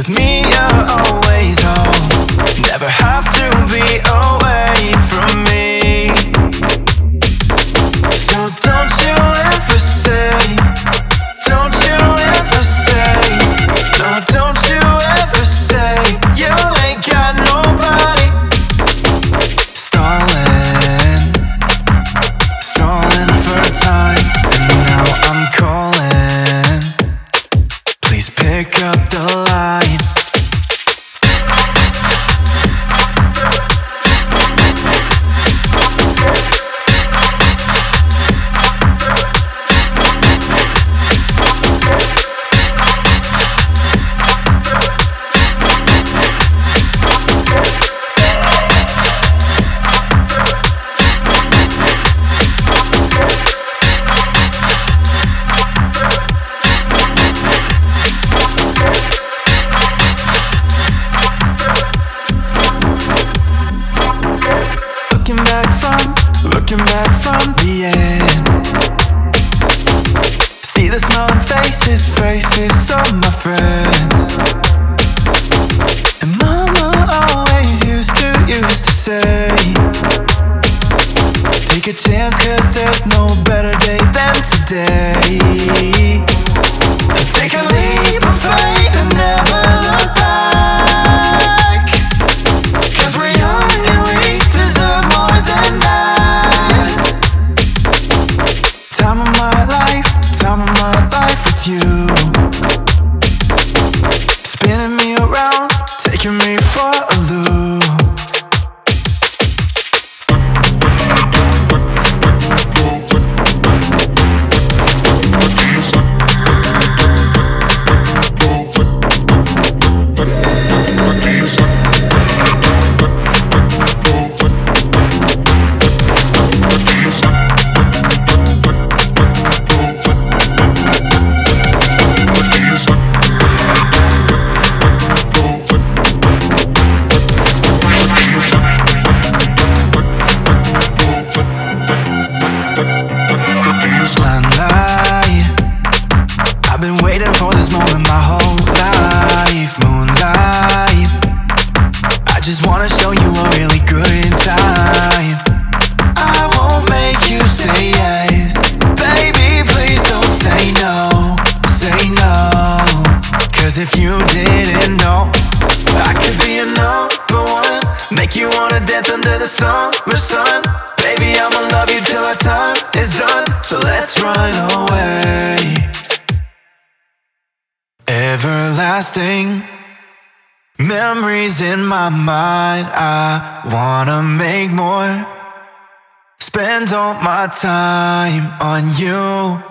with me. Looking back from the end. See the smiling faces, faces of my friends. And mama always used to, used to say, Take a chance, cause there's no better day than today. Take a leap of faith and never look back. Didn't know, I could be a number one. Make you wanna dance under the summer sun. Baby, I'ma love you till our time is done. So let's run away. Everlasting memories in my mind. I wanna make more. Spend all my time on you.